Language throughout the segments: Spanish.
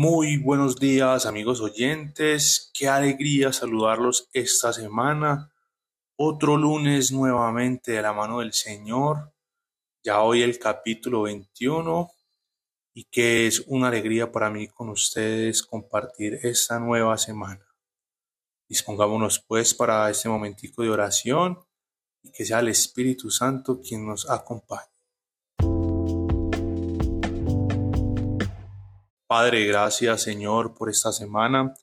Muy buenos días amigos oyentes, qué alegría saludarlos esta semana. Otro lunes nuevamente de la mano del Señor, ya hoy el capítulo 21 y que es una alegría para mí con ustedes compartir esta nueva semana. Dispongámonos pues para este momentico de oración y que sea el Espíritu Santo quien nos acompañe. Padre, gracias Señor por esta semana.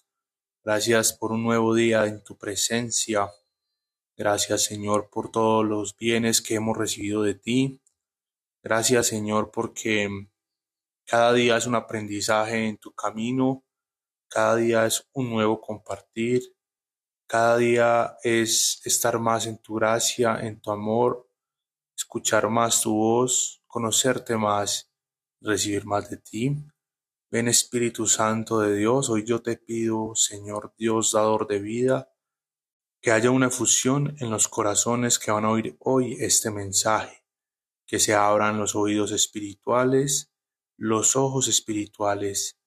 Gracias por un nuevo día en tu presencia. Gracias Señor por todos los bienes que hemos recibido de ti. Gracias Señor porque cada día es un aprendizaje en tu camino. Cada día es un nuevo compartir. Cada día es estar más en tu gracia, en tu amor, escuchar más tu voz, conocerte más, recibir más de ti. Ven Espíritu Santo de Dios, hoy yo te pido, Señor Dios, dador de vida, que haya una fusión en los corazones que van a oír hoy este mensaje, que se abran los oídos espirituales, los ojos espirituales,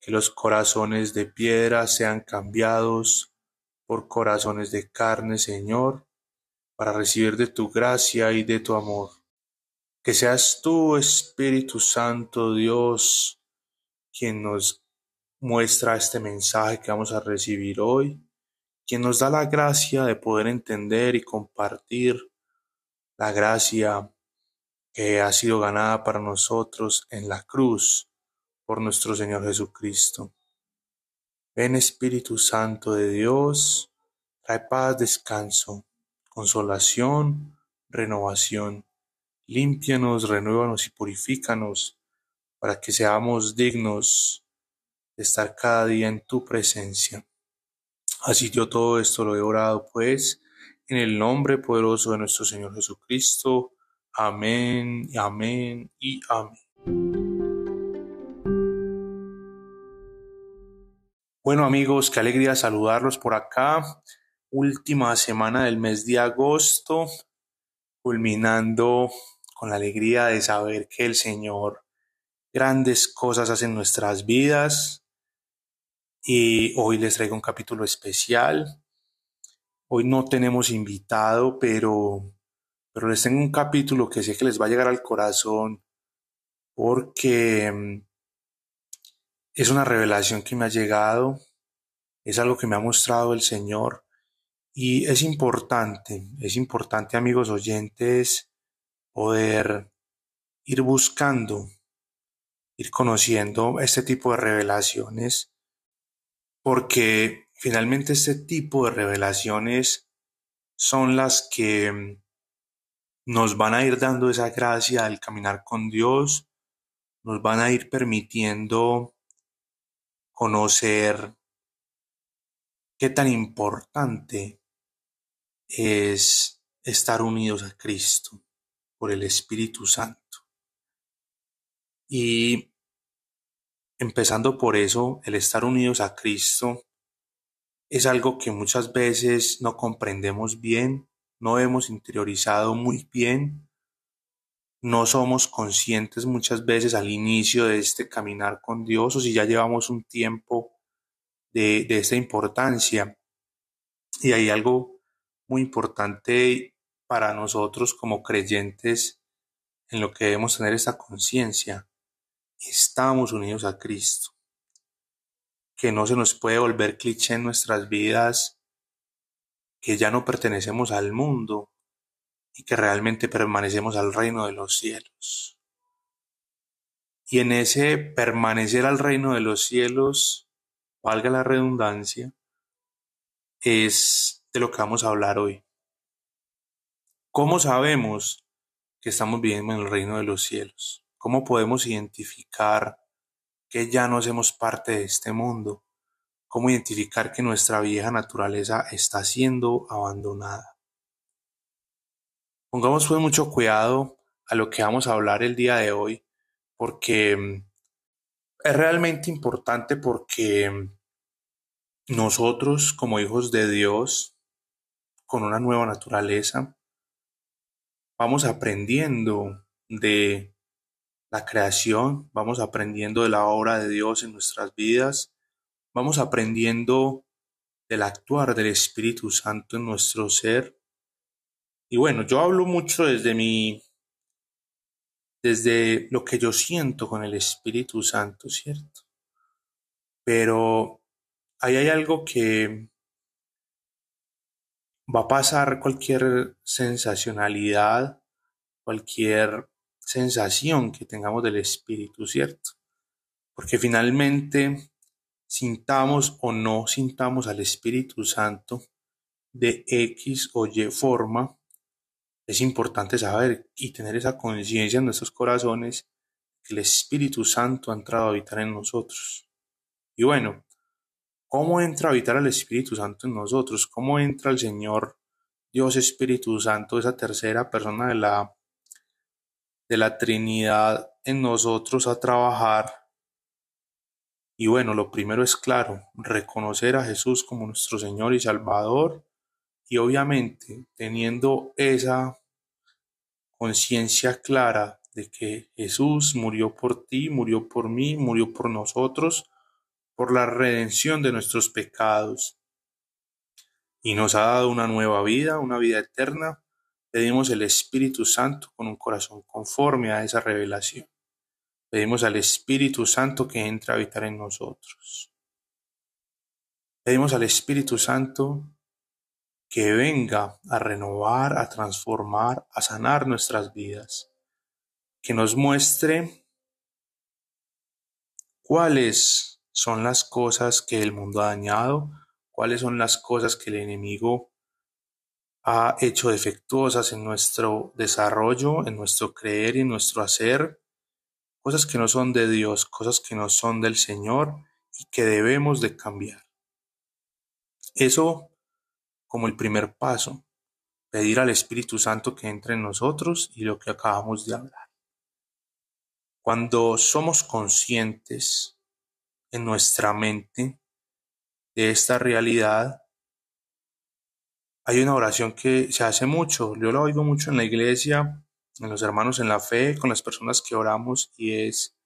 que los corazones de piedra sean cambiados por corazones de carne, Señor, para recibir de tu gracia y de tu amor. Que seas tú, Espíritu Santo, Dios, quien nos muestra este mensaje que vamos a recibir hoy, quien nos da la gracia de poder entender y compartir la gracia que ha sido ganada para nosotros en la cruz por nuestro Señor Jesucristo. Ven Espíritu Santo de Dios, trae paz, descanso, consolación, renovación. Límpianos, renuévanos y purifícanos para que seamos dignos de estar cada día en tu presencia. Así yo todo esto lo he orado, pues, en el nombre poderoso de nuestro Señor Jesucristo. Amén, amén y amén. Bueno amigos, qué alegría saludarlos por acá. Última semana del mes de agosto, culminando con la alegría de saber que el Señor grandes cosas hacen nuestras vidas y hoy les traigo un capítulo especial. Hoy no tenemos invitado, pero, pero les tengo un capítulo que sé que les va a llegar al corazón porque mm, es una revelación que me ha llegado, es algo que me ha mostrado el Señor y es importante, es importante amigos oyentes poder ir buscando ir conociendo este tipo de revelaciones, porque finalmente este tipo de revelaciones son las que mm, nos van a ir dando esa gracia al caminar con Dios, nos van a ir permitiendo conocer qué tan importante es estar unidos a Cristo por el Espíritu Santo. Y empezando por eso, el estar unidos a Cristo es algo que muchas veces no comprendemos bien, no hemos interiorizado muy bien, no somos conscientes muchas veces al inicio de este caminar con Dios o si ya llevamos un tiempo de, de esta importancia. Y hay algo muy importante para nosotros como creyentes en lo que debemos tener esta conciencia estamos unidos a Cristo. Que no se nos puede volver cliché en nuestras vidas, que ya no pertenecemos al mundo y que realmente permanecemos al reino de los cielos. Y en ese permanecer al reino de los cielos, valga la redundancia, es de lo que vamos a hablar hoy. ¿Cómo sabemos que estamos viviendo en el reino de los cielos? ¿Cómo podemos identificar que ya no hacemos parte de este mundo? ¿Cómo identificar que nuestra vieja naturaleza está siendo abandonada? Pongamos pues mucho cuidado a lo que vamos a hablar el día de hoy, porque mm, es realmente importante porque mm, nosotros como hijos de Dios, con una nueva naturaleza, vamos aprendiendo de la creación, vamos aprendiendo de la obra de Dios en nuestras vidas, vamos aprendiendo del actuar del Espíritu Santo en nuestro ser. Y bueno, yo hablo mucho desde mi, desde lo que yo siento con el Espíritu Santo, ¿cierto? Pero ahí hay algo que va a pasar cualquier sensacionalidad, cualquier sensación que tengamos del Espíritu, ¿cierto? Porque finalmente, sintamos o no sintamos al Espíritu Santo de X o Y forma, es importante saber y tener esa conciencia en nuestros corazones que el Espíritu Santo ha entrado a habitar en nosotros. Y bueno, ¿cómo entra a habitar el Espíritu Santo en nosotros? ¿Cómo entra el Señor Dios Espíritu Santo, esa tercera persona de la de la Trinidad en nosotros a trabajar. Y bueno, lo primero es claro, reconocer a Jesús como nuestro Señor y Salvador y obviamente teniendo esa conciencia clara de que Jesús murió por ti, murió por mí, murió por nosotros, por la redención de nuestros pecados y nos ha dado una nueva vida, una vida eterna Pedimos el Espíritu Santo con un corazón conforme a esa revelación. Pedimos al Espíritu Santo que entre a habitar en nosotros. Pedimos al Espíritu Santo que venga a renovar, a transformar, a sanar nuestras vidas, que nos muestre cuáles son las cosas que el mundo ha dañado, cuáles son las cosas que el enemigo ha hecho defectuosas en nuestro desarrollo, en nuestro creer y en nuestro hacer, cosas que no son de Dios, cosas que no son del Señor y que debemos de cambiar. Eso como el primer paso, pedir al Espíritu Santo que entre en nosotros y lo que acabamos de hablar. Cuando somos conscientes en nuestra mente de esta realidad, hay una oración que se hace mucho, yo la oigo mucho en la iglesia, en los hermanos en la fe, con las personas que oramos, y es,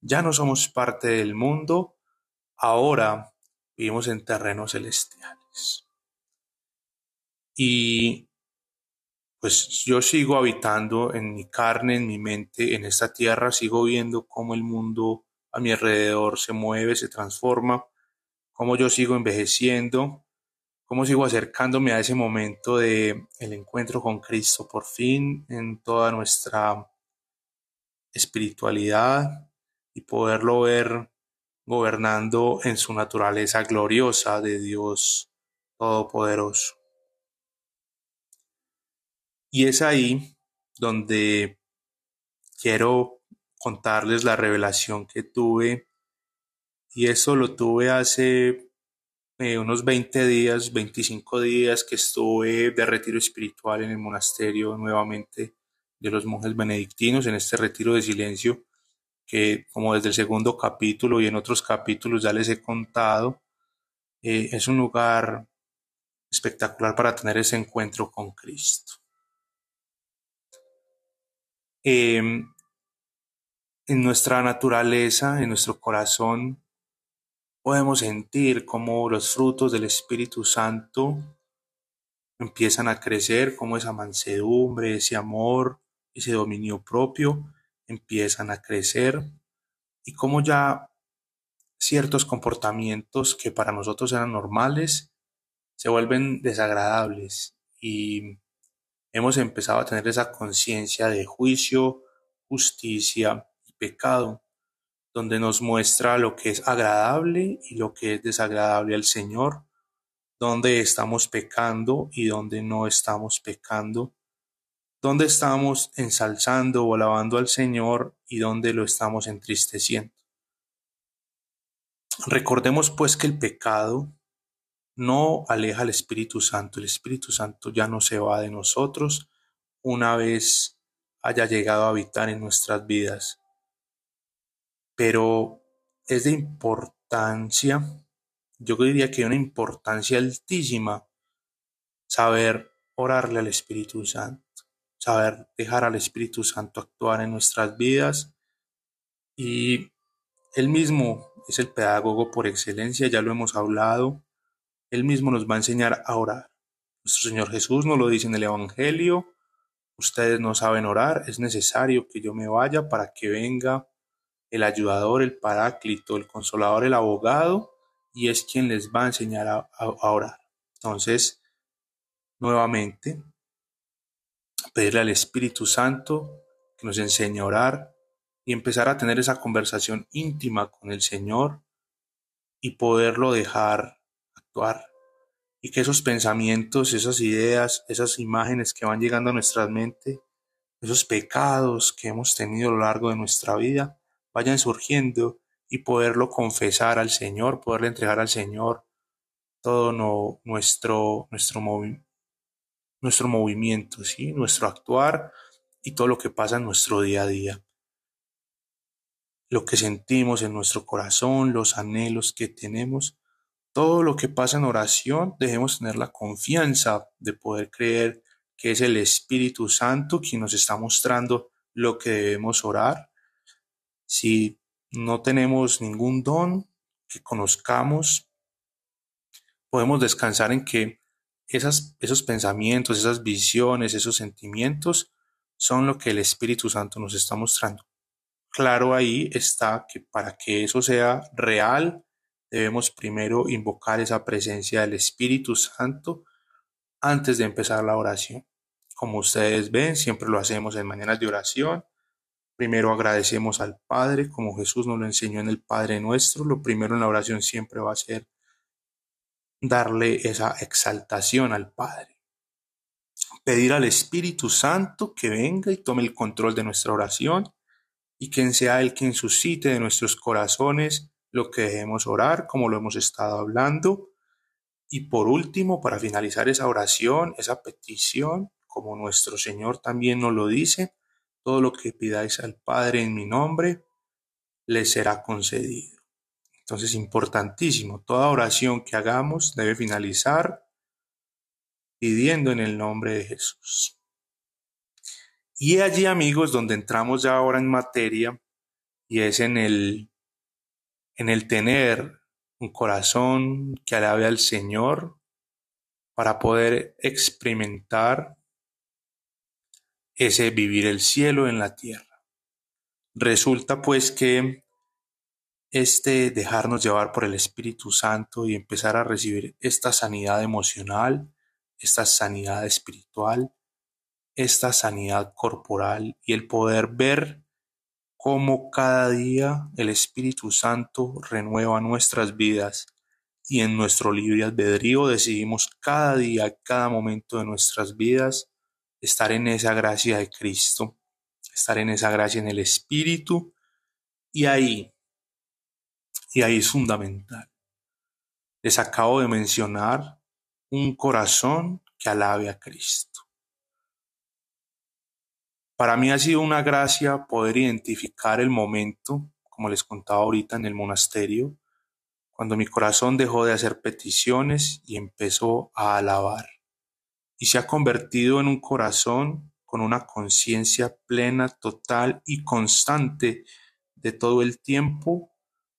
ya no somos parte del mundo, ahora vivimos en terrenos celestiales. Y pues yo sigo habitando en mi carne, en mi mente, en esta tierra, sigo viendo cómo el mundo a mi alrededor se mueve, se transforma, cómo yo sigo envejeciendo, cómo sigo acercándome a ese momento de el encuentro con Cristo por fin en toda nuestra espiritualidad y poderlo ver gobernando en su naturaleza gloriosa de Dios Todopoderoso. Y es ahí donde quiero contarles la revelación que tuve y eso lo tuve hace eh, unos 20 días, 25 días que estuve de retiro espiritual en el monasterio nuevamente de los monjes benedictinos, en este retiro de silencio, que como desde el segundo capítulo y en otros capítulos ya les he contado, eh, es un lugar espectacular para tener ese encuentro con Cristo. Em, en nuestra naturaleza, en nuestro corazón, podemos sentir cómo los frutos del Espíritu Santo empiezan a crecer, cómo esa mansedumbre, ese amor, ese dominio propio empiezan a crecer y cómo ya ciertos comportamientos que para nosotros eran normales se vuelven desagradables y hemos empezado a tener esa conciencia de juicio, justicia y pecado donde nos muestra lo que es agradable y lo que es desagradable al Señor, donde estamos pecando y donde no estamos pecando, donde estamos ensalzando o alabando al Señor y donde lo estamos entristeciendo. Recordemos pues que el pecado no aleja al Espíritu Santo, el Espíritu Santo ya no se va de nosotros una vez haya llegado a habitar en nuestras vidas pero es de importancia, yo diría que una importancia altísima saber orarle al Espíritu Santo, saber dejar al Espíritu Santo actuar en nuestras vidas Y él mismo es el pedagogo por excelencia, ya lo hemos hablado. Él mismo nos va a enseñar a orar. Nuestro Señor Jesús nos lo dice en el Evangelio. Ustedes no saben orar, es necesario que yo me vaya para que venga el ayudador, el paráclito, el consolador, el abogado, y es quien les va a enseñar a, orar. Entonces, nuevamente, pedirle al Espíritu Santo que nos enseñe a orar y empezar a tener esa conversación íntima con el Señor y poderlo dejar actuar. Y que esos pensamientos, esas ideas, esas imágenes que van llegando a nuestra mente, esos pecados que hemos tenido a lo largo de nuestra vida, vayan surgiendo y poderlo confesar al Señor, poderle entregar al Señor todo nuestro, nuestro, nuestro movimiento, ¿sí? nuestro actuar y todo lo que pasa en nuestro día a día. Lo que sentimos en nuestro corazón, los anhelos que tenemos, todo lo que pasa en oración, debemos tener la confianza de poder creer que es el Espíritu Santo quien nos está mostrando lo que debemos orar si no tenemos ningún don que conozcamos, podemos descansar en que esos pensamientos, esas visiones, esos sentimientos son lo que el Espíritu Santo nos está mostrando. Claro ahí está que para que eso sea real, debemos primero invocar esa presencia del Espíritu Santo antes de empezar la oración. Como ustedes ven, siempre lo hacemos en mañanas de oración Primero agradecemos al Padre, como Jesús nos lo enseñó en el Padre nuestro. Lo primero en la oración siempre va a ser darle esa exaltación al Padre. Pedir al Espíritu Santo que venga y tome el control de nuestra oración y quien sea el quien suscite de nuestros corazones lo que debemos orar, como lo hemos estado hablando. Y por último, para finalizar esa oración, esa petición, como nuestro Señor también nos lo dice, todo lo que pidáis al Padre en mi nombre, le será concedido. Entonces, importantísimo, toda oración que hagamos debe finalizar pidiendo en el nombre de Jesús. Y allí, amigos, donde entramos ya ahora en materia, y es en el, en el tener un corazón que alabe al Señor para poder experimentar ese vivir el cielo en la tierra. Resulta pues que este dejarnos llevar por el Espíritu Santo y empezar a recibir esta sanidad emocional, esta sanidad espiritual, esta sanidad corporal y el poder ver cómo cada día el Espíritu Santo renueva nuestras vidas y en nuestro libre albedrío decidimos cada día, cada momento de nuestras vidas estar en esa gracia de Cristo, estar en esa gracia en el Espíritu, y ahí, y ahí es fundamental. Les acabo de mencionar un corazón que alabe a Cristo. Para mí ha sido una gracia poder identificar el momento, como les contaba ahorita en el monasterio, cuando mi corazón dejó de hacer peticiones y empezó a alabar y se ha convertido en un corazón con una conciencia plena, total y constante de todo el tiempo,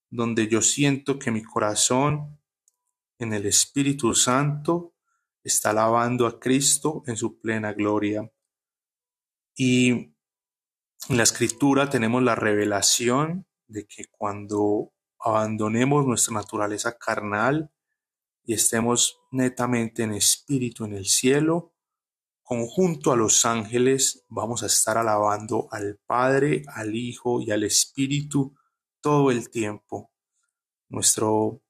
donde yo siento que mi corazón en el Espíritu Santo está alabando a Cristo en su plena gloria. Y en la escritura tenemos la revelación de que cuando abandonemos nuestra naturaleza carnal y estemos netamente en espíritu en el cielo, conjunto a los ángeles vamos a estar alabando al Padre, al Hijo y al Espíritu todo el tiempo. Nuestro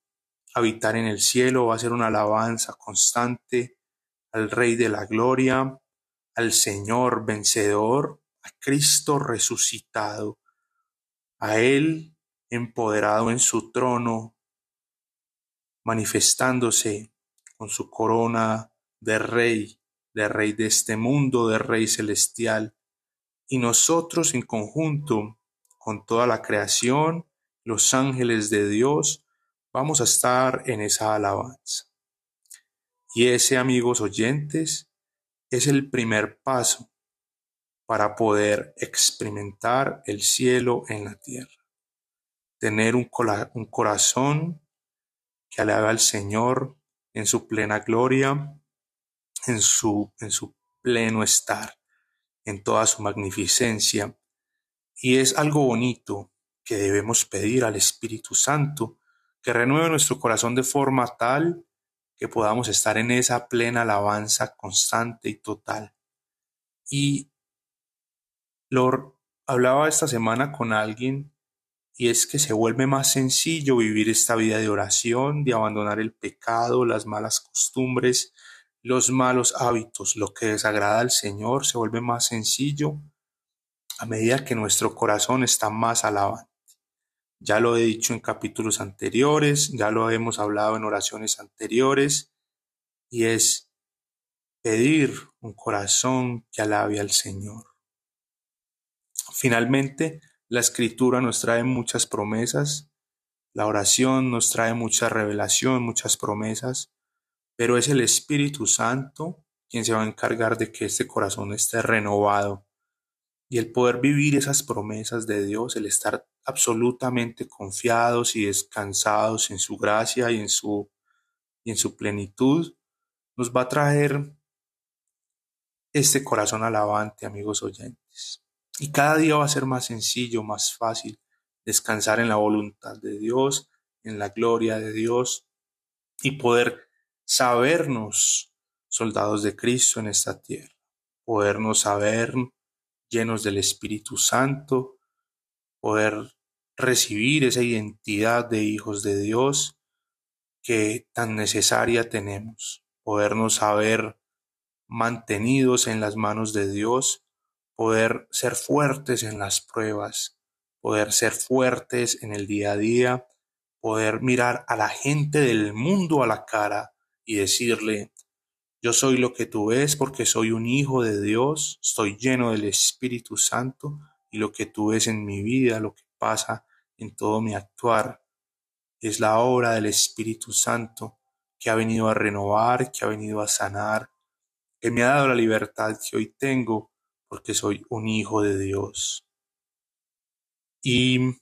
habitar en el cielo va a ser una alabanza constante al Rey de la Gloria, al Señor vencedor, a Cristo resucitado, a Él empoderado en su trono manifestándose con su corona de rey, de rey de este mundo, de rey celestial, y nosotros en conjunto con toda la creación, los ángeles de Dios, vamos a estar en esa alabanza. Y ese, amigos oyentes, es el primer paso para poder experimentar el cielo en la tierra. tener un, un corazón que alaba al Señor en su plena gloria, en su, en su pleno estar, en toda su magnificencia. Y es algo bonito que debemos pedir al Espíritu Santo, que renueve nuestro corazón de forma tal que podamos estar en esa plena alabanza constante y total. Y lo hablaba esta semana con alguien y es que se vuelve más sencillo vivir esta vida de oración, de abandonar el pecado, las malas costumbres, los malos hábitos, lo que desagrada al Señor, se vuelve más sencillo a medida que nuestro corazón está más alabante. Ya lo he dicho en capítulos anteriores, ya lo hemos hablado en oraciones anteriores, y es pedir un corazón que alabe al Señor. Finalmente, la escritura nos trae muchas promesas, la oración nos trae mucha revelación, muchas promesas, pero es el Espíritu Santo quien se va a encargar de que este corazón esté renovado y el poder vivir esas promesas de Dios, el estar absolutamente confiados y descansados en su gracia y en su, y en su plenitud, nos va a traer este corazón alabante, amigos oyentes. Y cada día va a ser más sencillo, más fácil descansar en la voluntad de Dios, en la gloria de Dios y poder sabernos soldados de Cristo en esta tierra, podernos saber llenos del Espíritu Santo, poder recibir esa identidad de hijos de Dios que tan necesaria tenemos, podernos saber mantenidos en las manos de Dios, poder ser fuertes en las pruebas, poder ser fuertes en el día a día, poder mirar a la gente del mundo a la cara y decirle, yo soy lo que tú ves porque soy un hijo de Dios, estoy lleno del Espíritu Santo y lo que tú ves en mi vida, lo que pasa en todo mi actuar, es la obra del Espíritu Santo que ha venido a renovar, que ha venido a sanar, que me ha dado la libertad que hoy tengo porque soy un hijo de Dios. Y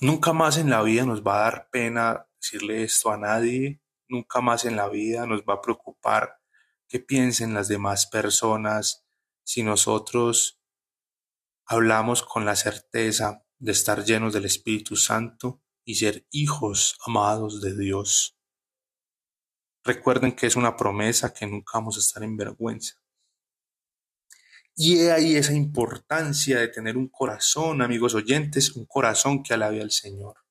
nunca más en la vida nos va a dar pena decirle esto a nadie, Nunca más en la vida nos va a preocupar qué piensen las demás personas si nosotros hablamos con la certeza de estar llenos del Espíritu Santo y ser hijos amados de Dios. Recuerden que es una promesa que nunca vamos a estar en vergüenza. Y he ahí esa importancia de tener un corazón, amigos oyentes, un corazón que alabe al Señor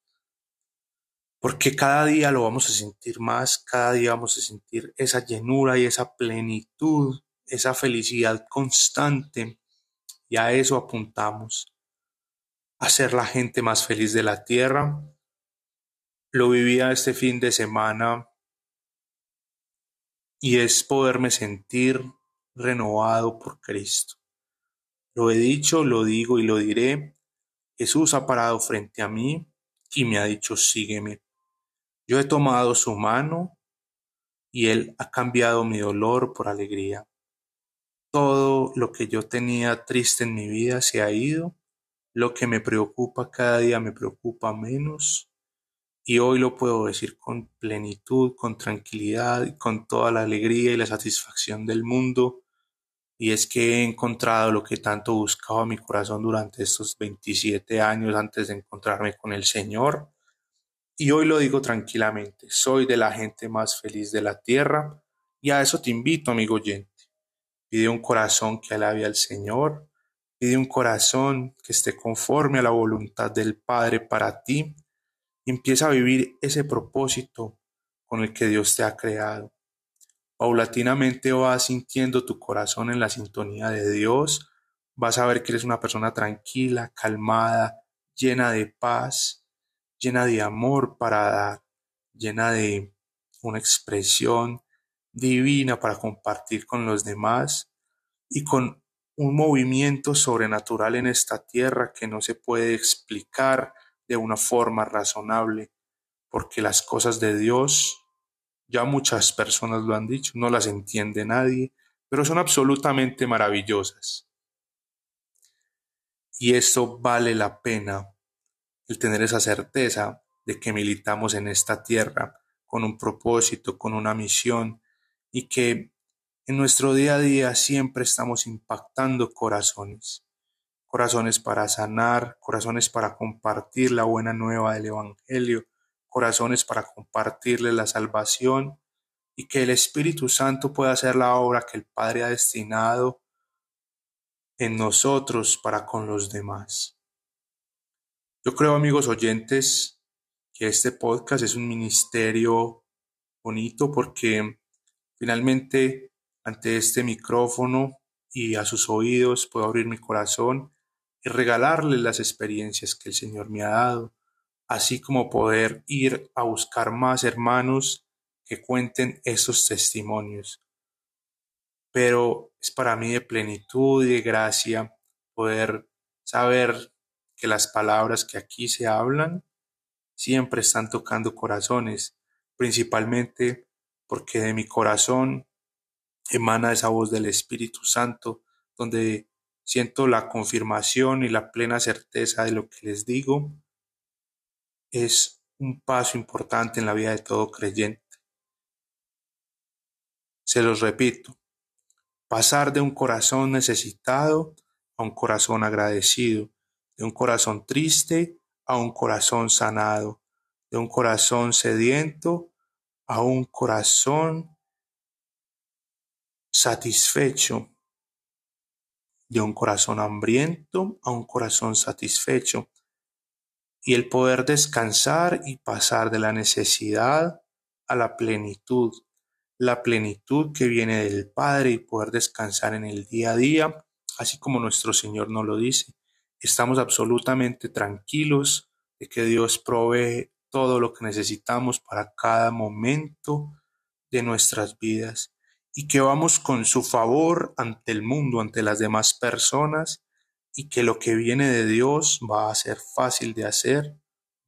porque cada día lo vamos a sentir más, cada día vamos a sentir esa llenura y esa plenitud, esa felicidad constante, y a eso apuntamos, a ser la gente más feliz de la tierra. Lo vivía este fin de semana y es poderme sentir renovado por Cristo. Lo he dicho, lo digo y lo diré. Jesús ha parado frente a mí y me ha dicho, sígueme. Yo he tomado su mano y Él ha cambiado mi dolor por alegría. Todo lo que yo tenía triste en mi vida se ha ido. Lo que me preocupa cada día me preocupa menos. Y hoy lo puedo decir con plenitud, con tranquilidad con toda la alegría y la satisfacción del mundo. Y es que he encontrado lo que tanto buscaba mi corazón durante estos 27 años antes de encontrarme con el Señor. Y hoy lo digo tranquilamente, soy de la gente más feliz de la tierra y a eso te invito, amigo oyente. Pide un corazón que alabe al Señor, pide un corazón que esté conforme a la voluntad del Padre para ti empieza a vivir ese propósito con el que Dios te ha creado. Paulatinamente vas sintiendo tu corazón en la sintonía de Dios, vas a ver que eres una persona tranquila, calmada, llena de paz, llena de amor para dar, llena de una expresión divina para compartir con los demás y con un movimiento sobrenatural en esta tierra que no se puede explicar de una forma razonable, porque las cosas de Dios, ya muchas personas lo han dicho, no las entiende nadie, pero son absolutamente maravillosas. Y esto vale la pena el tener esa certeza de que militamos en esta tierra con un propósito, con una misión y que en nuestro día a día siempre estamos impactando corazones, corazones para sanar, corazones para compartir la buena nueva del Evangelio, corazones para compartirle la salvación y que el Espíritu Santo pueda hacer la obra que el Padre ha destinado en nosotros para con los demás. Yo creo, amigos oyentes, que este podcast es un ministerio bonito porque finalmente ante este micrófono y a sus oídos puedo abrir mi corazón y regalarle las experiencias que el Señor me ha dado, así como poder ir a buscar más hermanos que cuenten esos testimonios. Pero es para mí de plenitud y de gracia poder saber que las palabras que aquí se hablan siempre están tocando corazones, principalmente porque de mi corazón emana esa voz del Espíritu Santo, donde siento la confirmación y la plena certeza de lo que les digo. Es un paso importante en la vida de todo creyente. Se los repito, pasar de un corazón necesitado a un corazón agradecido, de un corazón triste a un corazón sanado, de un corazón sediento a un corazón satisfecho, de un corazón hambriento a un corazón satisfecho, y el poder descansar y pasar de la necesidad a la plenitud, la plenitud que viene del Padre y poder descansar en el día a día, así como nuestro Señor nos lo dice. Estamos absolutamente tranquilos de que Dios provee todo lo que necesitamos para cada momento de nuestras vidas y que vamos con su favor ante el mundo, ante las demás personas, y que lo que viene de Dios va a ser fácil de hacer,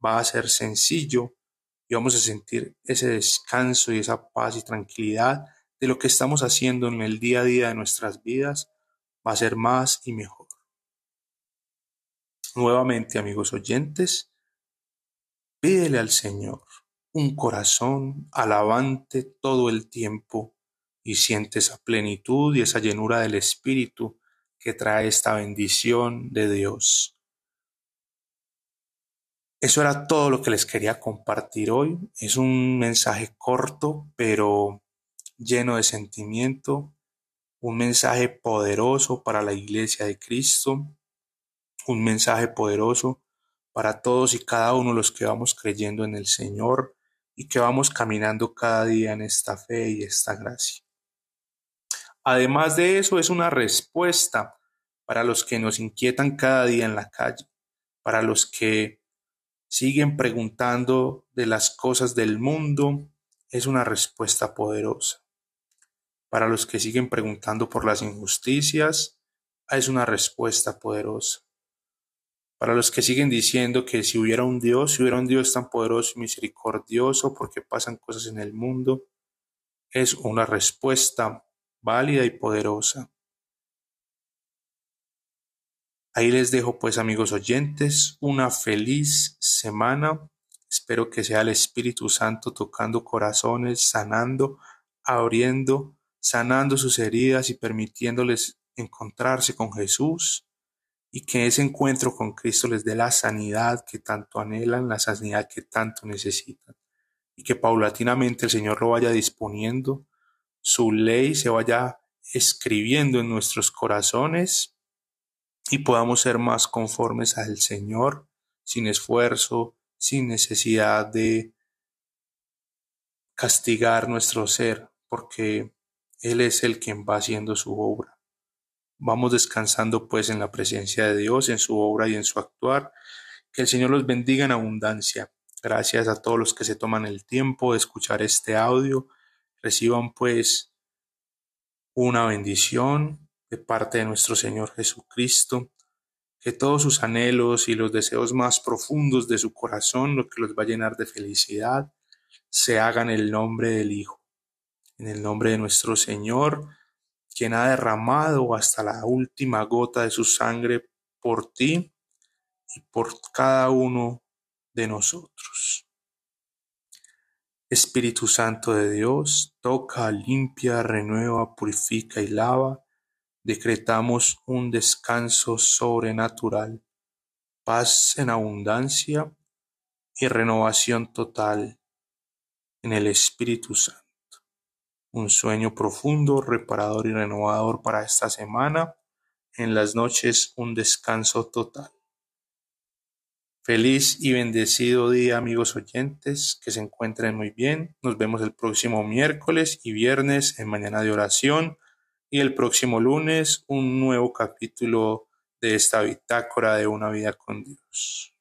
va a ser sencillo, y vamos a sentir ese descanso y esa paz y tranquilidad de lo que estamos haciendo en el día a día de nuestras vidas, va a ser más y mejor. Nuevamente, amigos oyentes, pídele al Señor un corazón alabante todo el tiempo y siente esa plenitud y esa llenura del Espíritu que trae esta bendición de Dios. Eso era todo lo que les quería compartir hoy. Es un mensaje corto, pero lleno de sentimiento, un mensaje poderoso para la iglesia de Cristo, un mensaje poderoso para todos y cada uno los que vamos creyendo en el Señor y que vamos caminando cada día en esta fe y esta gracia. Además de eso, es una respuesta para los que nos inquietan cada día en la calle, para los que siguen preguntando de las cosas del mundo, es una respuesta poderosa. Para los que siguen preguntando por las injusticias, es una respuesta poderosa. Para los que siguen diciendo que si hubiera un Dios, si hubiera un Dios tan poderoso y misericordioso, porque pasan cosas en el mundo, es una respuesta válida y poderosa. Ahí les dejo pues amigos oyentes una feliz semana. Espero que sea el Espíritu Santo tocando corazones, sanando, abriendo, sanando sus heridas y permitiéndoles encontrarse con Jesús y que ese encuentro con Cristo les dé la sanidad que tanto anhelan, la sanidad que tanto necesitan y que paulatinamente el Señor lo vaya disponiendo su ley se vaya escribiendo en nuestros corazones y podamos ser más conformes al Señor sin esfuerzo, sin necesidad de castigar nuestro ser, porque Él es el quien va haciendo su obra. Vamos descansando pues en la presencia de Dios, en su obra y en su actuar. Que el Señor los bendiga en abundancia. Gracias a todos los que se toman el tiempo de escuchar este audio reciban pues una bendición de parte de nuestro Señor Jesucristo, que todos sus anhelos y los deseos más profundos de su corazón, lo que los va a llenar de felicidad, se hagan en el nombre del Hijo, en el nombre de nuestro Señor, quien ha derramado hasta la última gota de su sangre por ti y por cada uno de nosotros. Espíritu Santo de Dios, toca, limpia, renueva, purifica y lava. Decretamos un descanso sobrenatural, paz en abundancia y renovación total en el Espíritu Santo. Un sueño profundo, reparador y renovador para esta semana. En las noches un descanso total. Feliz y bendecido día amigos oyentes, que se encuentren muy bien. Nos vemos el próximo miércoles y viernes en Mañana de Oración y el próximo lunes un nuevo capítulo de esta bitácora de una vida con Dios.